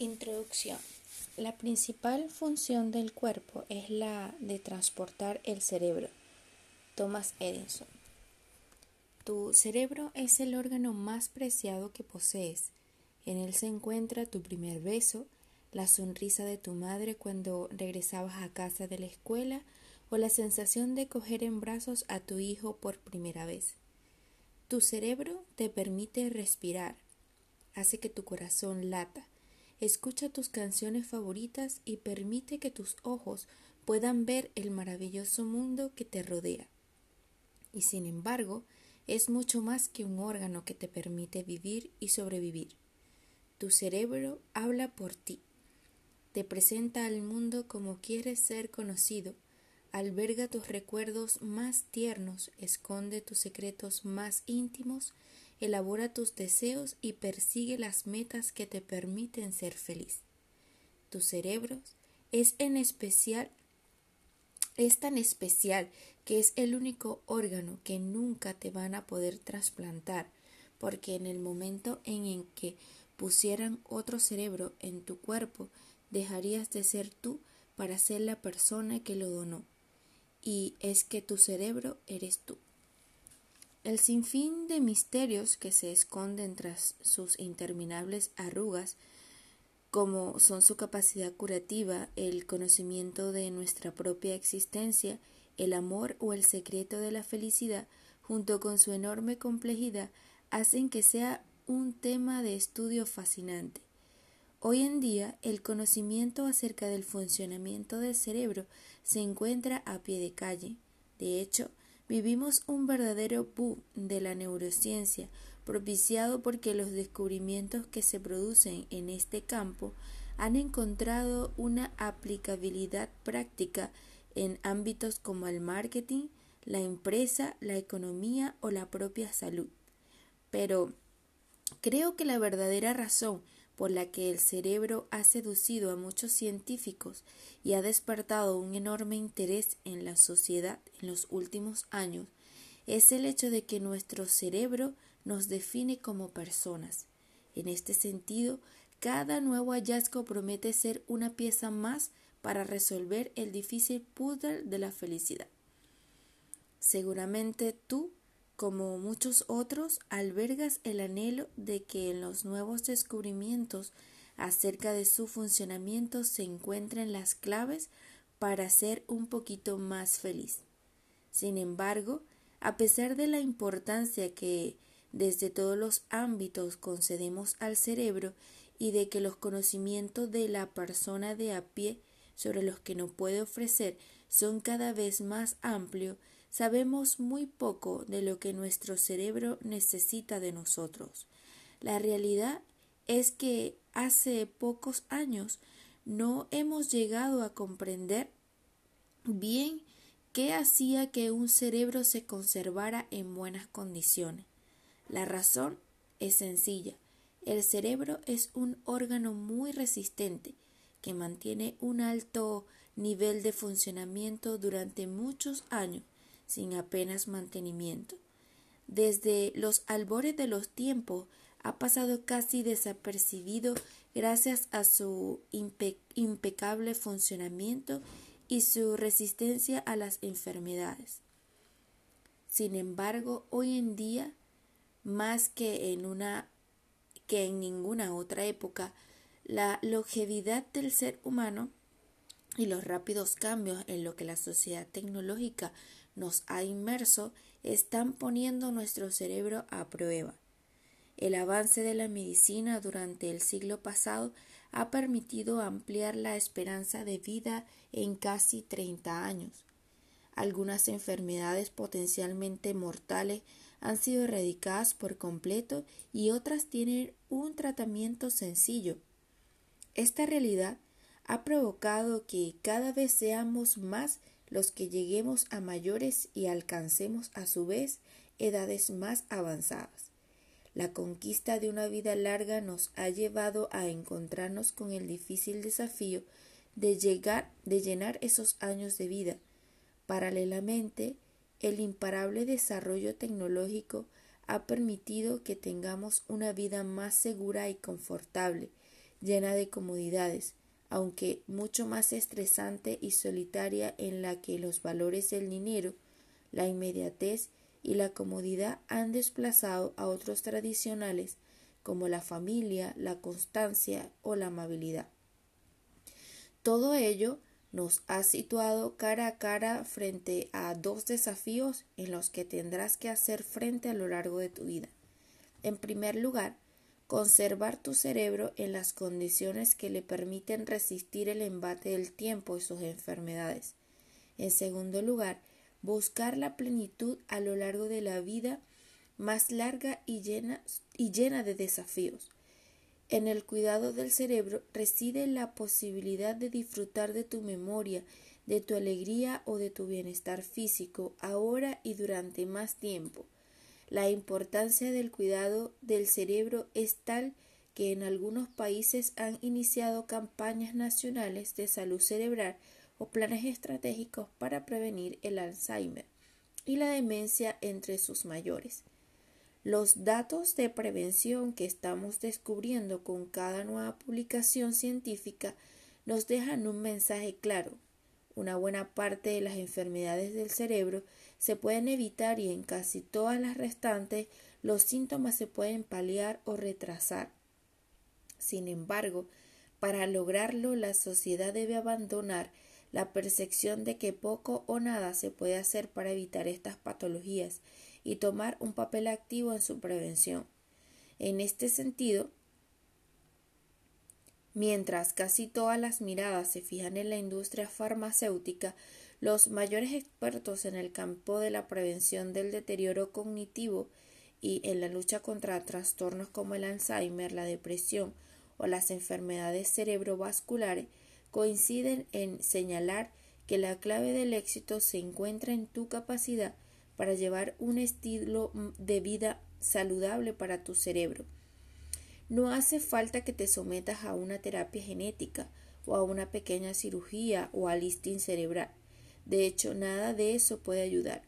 Introducción. La principal función del cuerpo es la de transportar el cerebro. Thomas Edison. Tu cerebro es el órgano más preciado que posees. En él se encuentra tu primer beso, la sonrisa de tu madre cuando regresabas a casa de la escuela o la sensación de coger en brazos a tu hijo por primera vez. Tu cerebro te permite respirar, hace que tu corazón lata, escucha tus canciones favoritas y permite que tus ojos puedan ver el maravilloso mundo que te rodea. Y sin embargo, es mucho más que un órgano que te permite vivir y sobrevivir. Tu cerebro habla por ti, te presenta al mundo como quieres ser conocido, alberga tus recuerdos más tiernos, esconde tus secretos más íntimos, elabora tus deseos y persigue las metas que te permiten ser feliz. Tu cerebro es en especial es tan especial que es el único órgano que nunca te van a poder trasplantar, porque en el momento en el que pusieran otro cerebro en tu cuerpo, dejarías de ser tú para ser la persona que lo donó. Y es que tu cerebro eres tú. El sinfín de misterios que se esconden tras sus interminables arrugas, como son su capacidad curativa, el conocimiento de nuestra propia existencia, el amor o el secreto de la felicidad, junto con su enorme complejidad, hacen que sea un tema de estudio fascinante. Hoy en día, el conocimiento acerca del funcionamiento del cerebro se encuentra a pie de calle. De hecho, vivimos un verdadero boom de la neurociencia, propiciado porque los descubrimientos que se producen en este campo han encontrado una aplicabilidad práctica en ámbitos como el marketing, la empresa, la economía o la propia salud. Pero Creo que la verdadera razón por la que el cerebro ha seducido a muchos científicos y ha despertado un enorme interés en la sociedad en los últimos años es el hecho de que nuestro cerebro nos define como personas. En este sentido, cada nuevo hallazgo promete ser una pieza más para resolver el difícil puzzle de la felicidad. Seguramente tú como muchos otros, albergas el anhelo de que en los nuevos descubrimientos acerca de su funcionamiento se encuentren las claves para ser un poquito más feliz. Sin embargo, a pesar de la importancia que desde todos los ámbitos concedemos al cerebro y de que los conocimientos de la persona de a pie sobre los que nos puede ofrecer son cada vez más amplios, sabemos muy poco de lo que nuestro cerebro necesita de nosotros. La realidad es que hace pocos años no hemos llegado a comprender bien qué hacía que un cerebro se conservara en buenas condiciones. La razón es sencilla. El cerebro es un órgano muy resistente que mantiene un alto nivel de funcionamiento durante muchos años sin apenas mantenimiento. Desde los albores de los tiempos ha pasado casi desapercibido gracias a su impecable funcionamiento y su resistencia a las enfermedades. Sin embargo, hoy en día, más que en una que en ninguna otra época, la longevidad del ser humano y los rápidos cambios en lo que la sociedad tecnológica nos ha inmerso están poniendo nuestro cerebro a prueba. El avance de la medicina durante el siglo pasado ha permitido ampliar la esperanza de vida en casi 30 años. Algunas enfermedades potencialmente mortales han sido erradicadas por completo y otras tienen un tratamiento sencillo. Esta realidad ha provocado que cada vez seamos más los que lleguemos a mayores y alcancemos a su vez edades más avanzadas. La conquista de una vida larga nos ha llevado a encontrarnos con el difícil desafío de llegar de llenar esos años de vida. Paralelamente, el imparable desarrollo tecnológico ha permitido que tengamos una vida más segura y confortable, llena de comodidades, aunque mucho más estresante y solitaria en la que los valores del dinero, la inmediatez y la comodidad han desplazado a otros tradicionales como la familia, la constancia o la amabilidad. Todo ello nos ha situado cara a cara frente a dos desafíos en los que tendrás que hacer frente a lo largo de tu vida. En primer lugar, conservar tu cerebro en las condiciones que le permiten resistir el embate del tiempo y sus enfermedades. En segundo lugar, buscar la plenitud a lo largo de la vida más larga y llena, y llena de desafíos. En el cuidado del cerebro reside la posibilidad de disfrutar de tu memoria, de tu alegría o de tu bienestar físico ahora y durante más tiempo. La importancia del cuidado del cerebro es tal que en algunos países han iniciado campañas nacionales de salud cerebral o planes estratégicos para prevenir el Alzheimer y la demencia entre sus mayores. Los datos de prevención que estamos descubriendo con cada nueva publicación científica nos dejan un mensaje claro. Una buena parte de las enfermedades del cerebro se pueden evitar y en casi todas las restantes los síntomas se pueden paliar o retrasar. Sin embargo, para lograrlo la sociedad debe abandonar la percepción de que poco o nada se puede hacer para evitar estas patologías y tomar un papel activo en su prevención. En este sentido, mientras casi todas las miradas se fijan en la industria farmacéutica, los mayores expertos en el campo de la prevención del deterioro cognitivo y en la lucha contra trastornos como el Alzheimer, la depresión o las enfermedades cerebrovasculares coinciden en señalar que la clave del éxito se encuentra en tu capacidad para llevar un estilo de vida saludable para tu cerebro. No hace falta que te sometas a una terapia genética o a una pequeña cirugía o al listing cerebral. De hecho, nada de eso puede ayudar.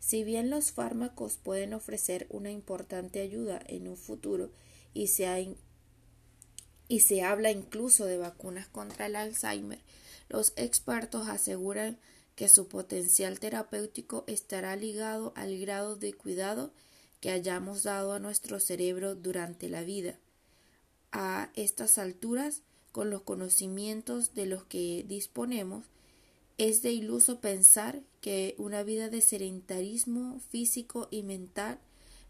Si bien los fármacos pueden ofrecer una importante ayuda en un futuro y se, y se habla incluso de vacunas contra el Alzheimer, los expertos aseguran que su potencial terapéutico estará ligado al grado de cuidado que hayamos dado a nuestro cerebro durante la vida. A estas alturas, con los conocimientos de los que disponemos, es de iluso pensar que una vida de sedentarismo físico y mental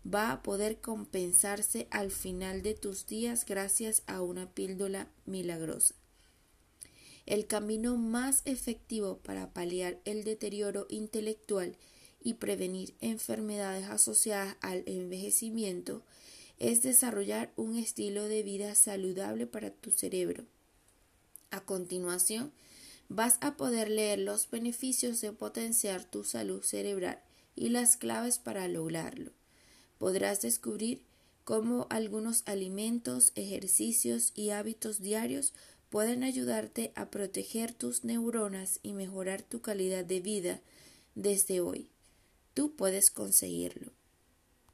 va a poder compensarse al final de tus días gracias a una píldora milagrosa. El camino más efectivo para paliar el deterioro intelectual y prevenir enfermedades asociadas al envejecimiento es desarrollar un estilo de vida saludable para tu cerebro. A continuación, vas a poder leer los beneficios de potenciar tu salud cerebral y las claves para lograrlo podrás descubrir cómo algunos alimentos, ejercicios y hábitos diarios pueden ayudarte a proteger tus neuronas y mejorar tu calidad de vida desde hoy. Tú puedes conseguirlo.